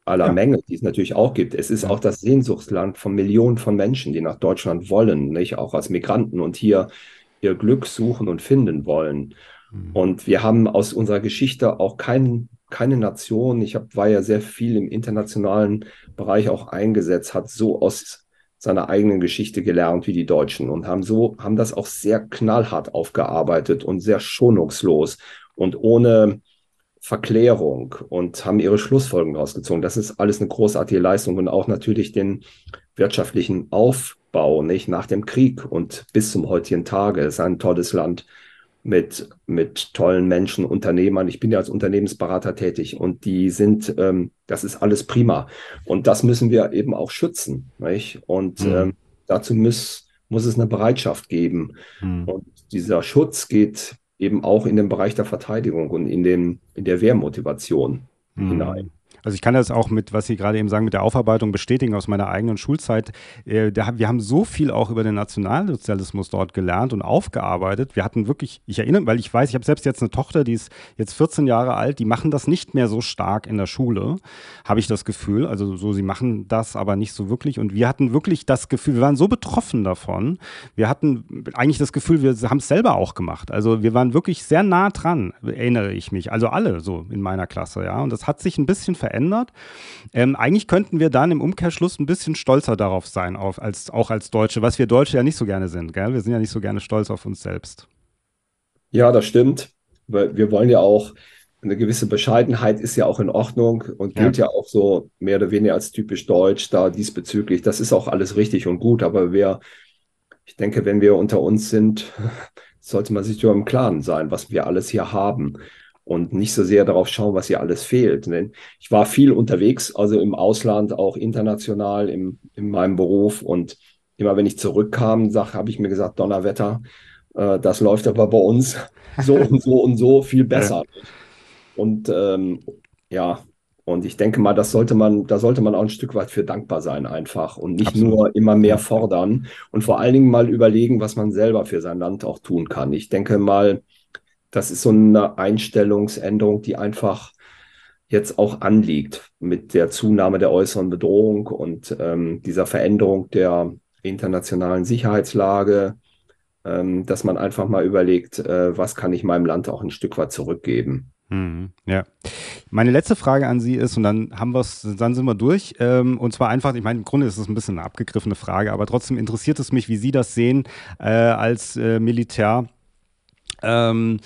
aller ja. Menge, die es natürlich auch gibt. Es ist auch das Sehnsuchtsland von Millionen von Menschen, die nach Deutschland wollen, nicht auch als Migranten und hier ihr Glück suchen und finden wollen. Mhm. Und wir haben aus unserer Geschichte auch kein, keine Nation, ich hab, war ja sehr viel im internationalen Bereich auch eingesetzt, hat so aus seiner eigenen Geschichte gelernt wie die Deutschen und haben so, haben das auch sehr knallhart aufgearbeitet und sehr schonungslos und ohne Verklärung und haben ihre Schlussfolgerungen rausgezogen. Das ist alles eine großartige Leistung und auch natürlich den wirtschaftlichen Aufbau, nicht nach dem Krieg und bis zum heutigen Tage. Es ist ein tolles Land mit, mit tollen Menschen, Unternehmern. Ich bin ja als Unternehmensberater tätig und die sind, ähm, das ist alles prima. Und das müssen wir eben auch schützen. Nicht? Und mhm. ähm, dazu muss, muss es eine Bereitschaft geben. Mhm. Und dieser Schutz geht eben auch in den Bereich der Verteidigung und in, den, in der Wehrmotivation mhm. hinein. Also ich kann das auch mit, was Sie gerade eben sagen, mit der Aufarbeitung bestätigen aus meiner eigenen Schulzeit. Äh, wir haben so viel auch über den Nationalsozialismus dort gelernt und aufgearbeitet. Wir hatten wirklich, ich erinnere, weil ich weiß, ich habe selbst jetzt eine Tochter, die ist jetzt 14 Jahre alt, die machen das nicht mehr so stark in der Schule, habe ich das Gefühl. Also so, sie machen das aber nicht so wirklich. Und wir hatten wirklich das Gefühl, wir waren so betroffen davon. Wir hatten eigentlich das Gefühl, wir haben es selber auch gemacht. Also wir waren wirklich sehr nah dran, erinnere ich mich. Also alle so in meiner Klasse, ja. Und das hat sich ein bisschen verändert. Ähm, eigentlich könnten wir dann im Umkehrschluss ein bisschen stolzer darauf sein, auf, als, auch als Deutsche, was wir Deutsche ja nicht so gerne sind. Gell? Wir sind ja nicht so gerne stolz auf uns selbst. Ja, das stimmt. Wir wollen ja auch, eine gewisse Bescheidenheit ist ja auch in Ordnung und gilt ja. ja auch so mehr oder weniger als typisch deutsch da diesbezüglich. Das ist auch alles richtig und gut, aber wer, ich denke, wenn wir unter uns sind, [LAUGHS] sollte man sich nur im Klaren sein, was wir alles hier haben und nicht so sehr darauf schauen, was hier alles fehlt. Denn ich war viel unterwegs, also im Ausland, auch international im, in meinem Beruf und immer wenn ich zurückkam, habe ich mir gesagt, Donnerwetter, äh, das läuft aber bei uns [LAUGHS] so und so und so viel besser. Ja. Und ähm, ja, und ich denke mal, das sollte man, da sollte man auch ein Stück weit für dankbar sein einfach und nicht Absolut. nur immer mehr fordern und vor allen Dingen mal überlegen, was man selber für sein Land auch tun kann. Ich denke mal, das ist so eine Einstellungsänderung, die einfach jetzt auch anliegt mit der Zunahme der äußeren Bedrohung und ähm, dieser Veränderung der internationalen Sicherheitslage, ähm, dass man einfach mal überlegt, äh, was kann ich meinem Land auch ein Stück weit zurückgeben. Mhm, ja. Meine letzte Frage an Sie ist, und dann haben wir dann sind wir durch. Ähm, und zwar einfach, ich meine, im Grunde ist es ein bisschen eine abgegriffene Frage, aber trotzdem interessiert es mich, wie Sie das sehen äh, als äh, Militär ähm,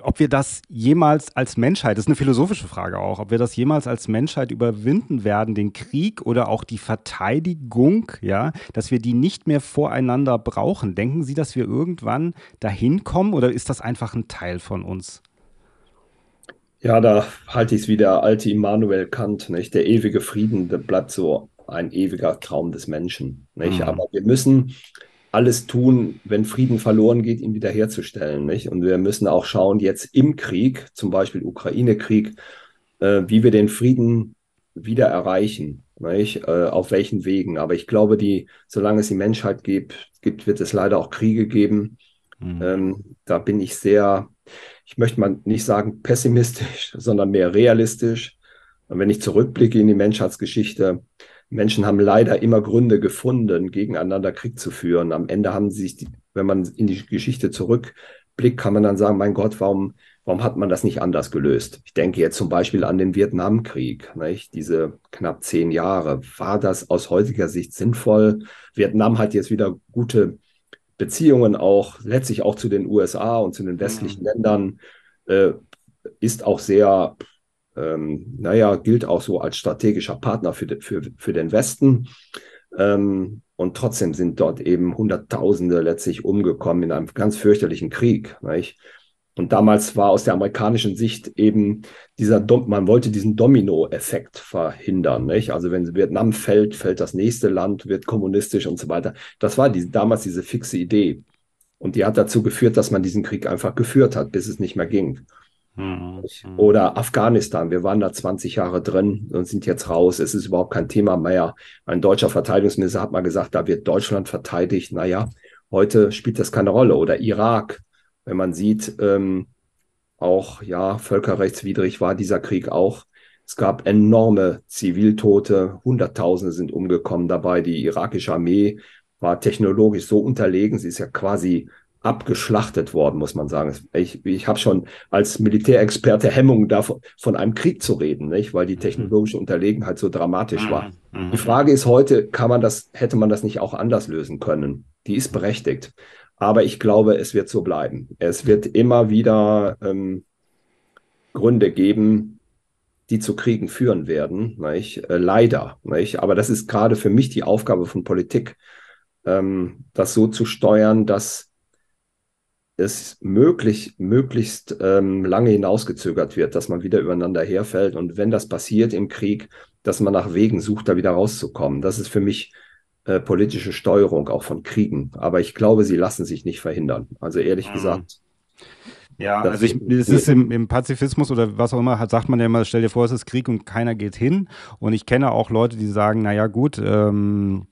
ob wir das jemals als Menschheit, das ist eine philosophische Frage auch, ob wir das jemals als Menschheit überwinden werden, den Krieg oder auch die Verteidigung, ja, dass wir die nicht mehr voreinander brauchen. Denken Sie, dass wir irgendwann dahin kommen oder ist das einfach ein Teil von uns? Ja, da halte ich es wie der alte Immanuel Kant, nicht? Der ewige Frieden, der bleibt so ein ewiger Traum des Menschen, nicht? Mhm. Aber wir müssen alles tun, wenn Frieden verloren geht, ihn wiederherzustellen. Nicht? Und wir müssen auch schauen, jetzt im Krieg, zum Beispiel Ukraine-Krieg, äh, wie wir den Frieden wieder erreichen. Nicht? Äh, auf welchen Wegen. Aber ich glaube, die, solange es die Menschheit gibt, gibt wird es leider auch Kriege geben. Mhm. Ähm, da bin ich sehr, ich möchte mal nicht sagen pessimistisch, [LAUGHS] sondern mehr realistisch. Und wenn ich zurückblicke in die Menschheitsgeschichte, Menschen haben leider immer Gründe gefunden, gegeneinander Krieg zu führen. Am Ende haben sie sich, die, wenn man in die Geschichte zurückblickt, kann man dann sagen, mein Gott, warum, warum hat man das nicht anders gelöst? Ich denke jetzt zum Beispiel an den Vietnamkrieg, nicht? diese knapp zehn Jahre. War das aus heutiger Sicht sinnvoll? Vietnam hat jetzt wieder gute Beziehungen auch, letztlich auch zu den USA und zu den westlichen mhm. Ländern, äh, ist auch sehr ähm, naja, gilt auch so als strategischer Partner für, de, für, für den Westen. Ähm, und trotzdem sind dort eben Hunderttausende letztlich umgekommen in einem ganz fürchterlichen Krieg. Nicht? Und damals war aus der amerikanischen Sicht eben dieser, Dom man wollte diesen Domino-Effekt verhindern. Nicht? Also wenn Vietnam fällt, fällt das nächste Land, wird kommunistisch und so weiter. Das war die, damals diese fixe Idee. Und die hat dazu geführt, dass man diesen Krieg einfach geführt hat, bis es nicht mehr ging. Mhm. Oder Afghanistan, wir waren da 20 Jahre drin und sind jetzt raus. Es ist überhaupt kein Thema mehr. Ein deutscher Verteidigungsminister hat mal gesagt, da wird Deutschland verteidigt. Naja, heute spielt das keine Rolle. Oder Irak, wenn man sieht, ähm, auch ja, völkerrechtswidrig war dieser Krieg auch. Es gab enorme Ziviltote, Hunderttausende sind umgekommen dabei. Die irakische Armee war technologisch so unterlegen, sie ist ja quasi abgeschlachtet worden, muss man sagen. Ich, ich habe schon als Militärexperte Hemmungen davon, von einem Krieg zu reden, nicht? weil die mhm. technologische Unterlegenheit so dramatisch war. Mhm. Die Frage ist heute, kann man das, hätte man das nicht auch anders lösen können? Die ist berechtigt. Aber ich glaube, es wird so bleiben. Es wird immer wieder ähm, Gründe geben, die zu Kriegen führen werden. Nicht? Äh, leider. Nicht? Aber das ist gerade für mich die Aufgabe von Politik, ähm, das so zu steuern, dass es möglich, möglichst ähm, lange hinausgezögert wird, dass man wieder übereinander herfällt. Und wenn das passiert im Krieg, dass man nach Wegen sucht, da wieder rauszukommen. Das ist für mich äh, politische Steuerung auch von Kriegen. Aber ich glaube, sie lassen sich nicht verhindern. Also ehrlich mhm. gesagt. Ja, das also ich, es ist im, im, Pazifismus oder was auch immer, hat, sagt man ja immer, stell dir vor, es ist Krieg und keiner geht hin. Und ich kenne auch Leute, die sagen, naja gut, ähm,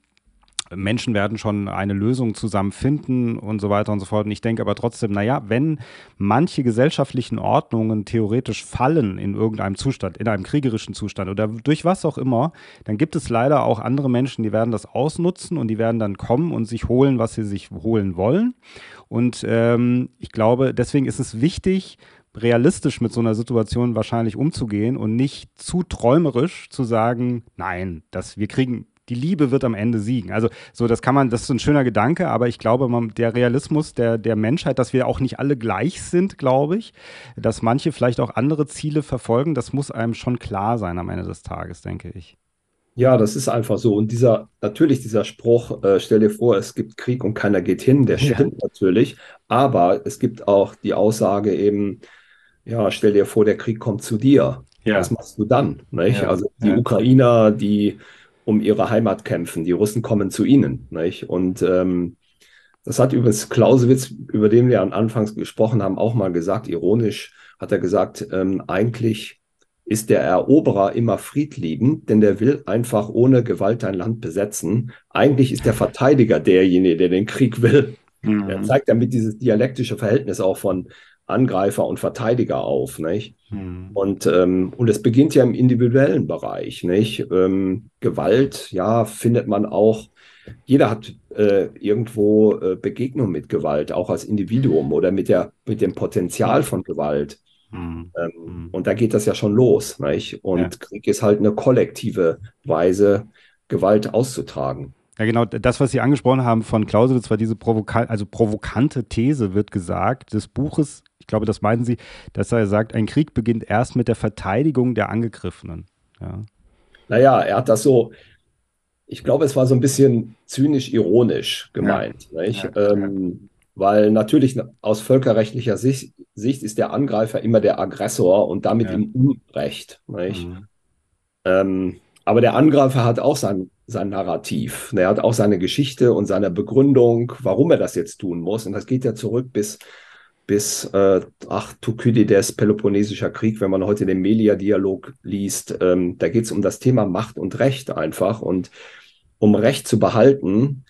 Menschen werden schon eine Lösung zusammen finden und so weiter und so fort. Und ich denke aber trotzdem, naja, wenn manche gesellschaftlichen Ordnungen theoretisch fallen in irgendeinem Zustand, in einem kriegerischen Zustand oder durch was auch immer, dann gibt es leider auch andere Menschen, die werden das ausnutzen und die werden dann kommen und sich holen, was sie sich holen wollen. Und ähm, ich glaube, deswegen ist es wichtig, realistisch mit so einer Situation wahrscheinlich umzugehen und nicht zu träumerisch zu sagen, nein, das, wir kriegen, die Liebe wird am Ende siegen. Also so, das kann man, das ist ein schöner Gedanke, aber ich glaube, man, der Realismus der, der Menschheit, dass wir auch nicht alle gleich sind, glaube ich, dass manche vielleicht auch andere Ziele verfolgen, das muss einem schon klar sein am Ende des Tages, denke ich. Ja, das ist einfach so. Und dieser, natürlich dieser Spruch, äh, stell dir vor, es gibt Krieg und keiner geht hin, der stimmt ja. natürlich. Aber es gibt auch die Aussage eben, ja, stell dir vor, der Krieg kommt zu dir. Ja. Was machst du dann? Ja. Also die Ukrainer, die um ihre Heimat kämpfen. Die Russen kommen zu ihnen. Nicht? Und ähm, das hat übrigens Clausewitz, über den wir anfangs gesprochen haben, auch mal gesagt. Ironisch hat er gesagt, ähm, eigentlich ist der Eroberer immer friedliebend, denn der will einfach ohne Gewalt ein Land besetzen. Eigentlich ist der Verteidiger derjenige, der den Krieg will. Mhm. Er zeigt damit dieses dialektische Verhältnis auch von Angreifer und Verteidiger auf, nicht? Hm. Und, ähm, und es beginnt ja im individuellen Bereich, nicht? Ähm, Gewalt, ja, findet man auch, jeder hat äh, irgendwo äh, Begegnung mit Gewalt, auch als Individuum oder mit, der, mit dem Potenzial von Gewalt. Hm. Ähm, hm. Und da geht das ja schon los, nicht? Und ja. Krieg ist halt eine kollektive Weise, Gewalt auszutragen. Ja, genau, das, was Sie angesprochen haben von Clausewitz, war diese provoka also provokante These, wird gesagt, des Buches, ich glaube, das meinen Sie, dass er sagt, ein Krieg beginnt erst mit der Verteidigung der Angegriffenen. Ja. Naja, er hat das so, ich glaube, es war so ein bisschen zynisch-ironisch gemeint. Ja. Ja, ähm, weil natürlich aus völkerrechtlicher Sicht, Sicht, ist der Angreifer immer der Aggressor und damit im Unrecht. Mhm. Ähm, aber der Angreifer hat auch sein, sein Narrativ. Er hat auch seine Geschichte und seine Begründung, warum er das jetzt tun muss. Und das geht ja zurück bis, bis äh, ach, Thukydides, Peloponnesischer Krieg, wenn man heute den Melia-Dialog liest. Ähm, da geht es um das Thema Macht und Recht einfach. Und um Recht zu behalten,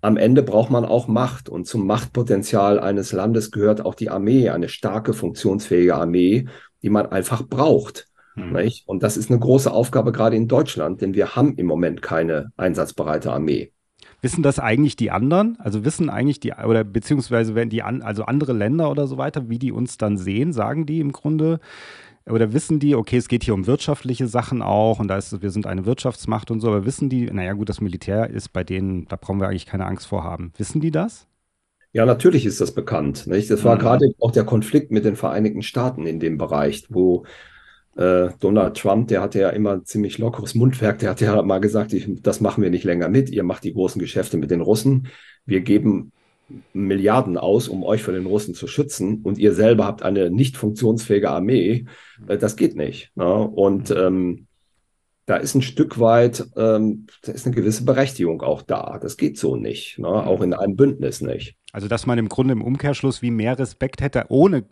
am Ende braucht man auch Macht. Und zum Machtpotenzial eines Landes gehört auch die Armee, eine starke, funktionsfähige Armee, die man einfach braucht. Mhm. Und das ist eine große Aufgabe gerade in Deutschland, denn wir haben im Moment keine einsatzbereite Armee. Wissen das eigentlich die anderen? Also wissen eigentlich die, oder beziehungsweise wenn die, an, also andere Länder oder so weiter, wie die uns dann sehen, sagen die im Grunde, oder wissen die, okay, es geht hier um wirtschaftliche Sachen auch und da ist, wir sind eine Wirtschaftsmacht und so, aber wissen die, naja gut, das Militär ist bei denen, da brauchen wir eigentlich keine Angst vor haben. Wissen die das? Ja, natürlich ist das bekannt. Nicht? Das war mhm. gerade auch der Konflikt mit den Vereinigten Staaten in dem Bereich, wo äh, Donald Trump, der hatte ja immer ziemlich lockeres Mundwerk, der hat ja mal gesagt, ich, das machen wir nicht länger mit, ihr macht die großen Geschäfte mit den Russen, wir geben Milliarden aus, um euch vor den Russen zu schützen. Und ihr selber habt eine nicht funktionsfähige Armee, äh, das geht nicht. Ne? Und ähm, da ist ein Stück weit, ähm, da ist eine gewisse Berechtigung auch da. Das geht so nicht, ne? auch in einem Bündnis nicht. Also, dass man im Grunde im Umkehrschluss wie mehr Respekt hätte, ohne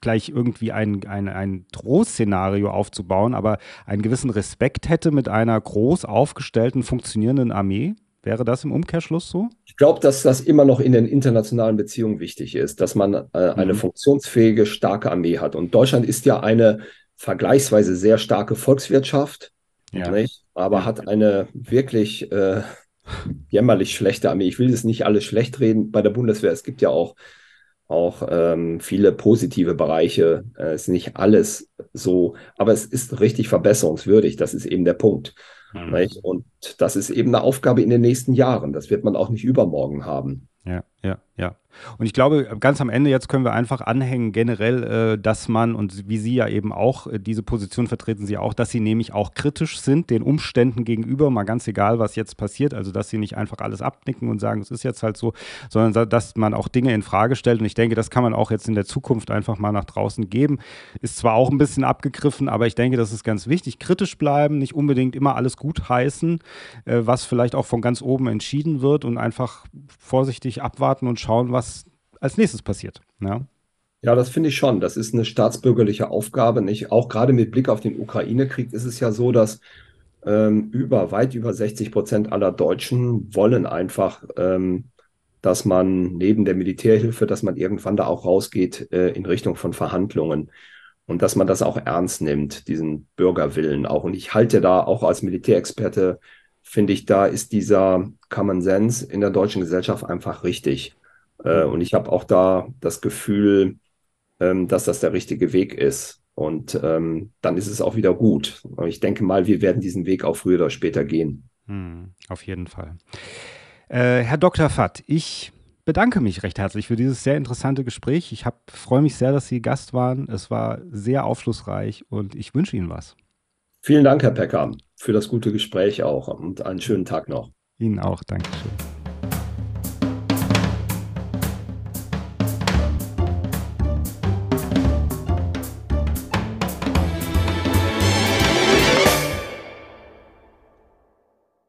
gleich irgendwie ein, ein, ein Drohszenario aufzubauen, aber einen gewissen Respekt hätte mit einer groß aufgestellten, funktionierenden Armee? Wäre das im Umkehrschluss so? Ich glaube, dass das immer noch in den internationalen Beziehungen wichtig ist, dass man äh, eine mhm. funktionsfähige, starke Armee hat. Und Deutschland ist ja eine vergleichsweise sehr starke Volkswirtschaft ja. nicht? aber hat eine wirklich äh, jämmerlich schlechte Armee. Ich will das nicht alles schlecht reden bei der Bundeswehr. Es gibt ja auch, auch ähm, viele positive Bereiche. Es äh, ist nicht alles so, aber es ist richtig verbesserungswürdig. Das ist eben der Punkt. Mhm. Und das ist eben eine Aufgabe in den nächsten Jahren. Das wird man auch nicht übermorgen haben. Ja, ja, ja. Und ich glaube, ganz am Ende jetzt können wir einfach anhängen generell, äh, dass man, und wie Sie ja eben auch, äh, diese Position vertreten Sie auch, dass Sie nämlich auch kritisch sind den Umständen gegenüber, mal ganz egal, was jetzt passiert. Also, dass Sie nicht einfach alles abnicken und sagen, es ist jetzt halt so, sondern dass man auch Dinge in Frage stellt. Und ich denke, das kann man auch jetzt in der Zukunft einfach mal nach draußen geben. Ist zwar auch ein bisschen abgegriffen, aber ich denke, das ist ganz wichtig. Kritisch bleiben, nicht unbedingt immer alles gut heißen, äh, was vielleicht auch von ganz oben entschieden wird und einfach vorsichtig abwarten und schauen, was als nächstes passiert. Ja. Ja, das finde ich schon. Das ist eine staatsbürgerliche Aufgabe. Nicht? Auch gerade mit Blick auf den Ukraine-Krieg ist es ja so, dass ähm, über weit über 60 Prozent aller Deutschen wollen einfach, ähm, dass man neben der Militärhilfe, dass man irgendwann da auch rausgeht äh, in Richtung von Verhandlungen und dass man das auch ernst nimmt, diesen Bürgerwillen auch. Und ich halte da auch als Militärexperte, finde ich, da ist dieser Common Sense in der deutschen Gesellschaft einfach richtig. Äh, und ich habe auch da das Gefühl, ähm, dass das der richtige Weg ist. Und ähm, dann ist es auch wieder gut. Ich denke mal, wir werden diesen Weg auch früher oder später gehen. Hm, auf jeden Fall. Äh, Herr Dr. Fatt, ich bedanke mich recht herzlich für dieses sehr interessante Gespräch. Ich freue mich sehr, dass Sie Gast waren. Es war sehr aufschlussreich und ich wünsche Ihnen was. Vielen Dank, Herr Pecker, für das gute Gespräch auch und einen schönen Tag noch. Ihnen auch, Dankeschön.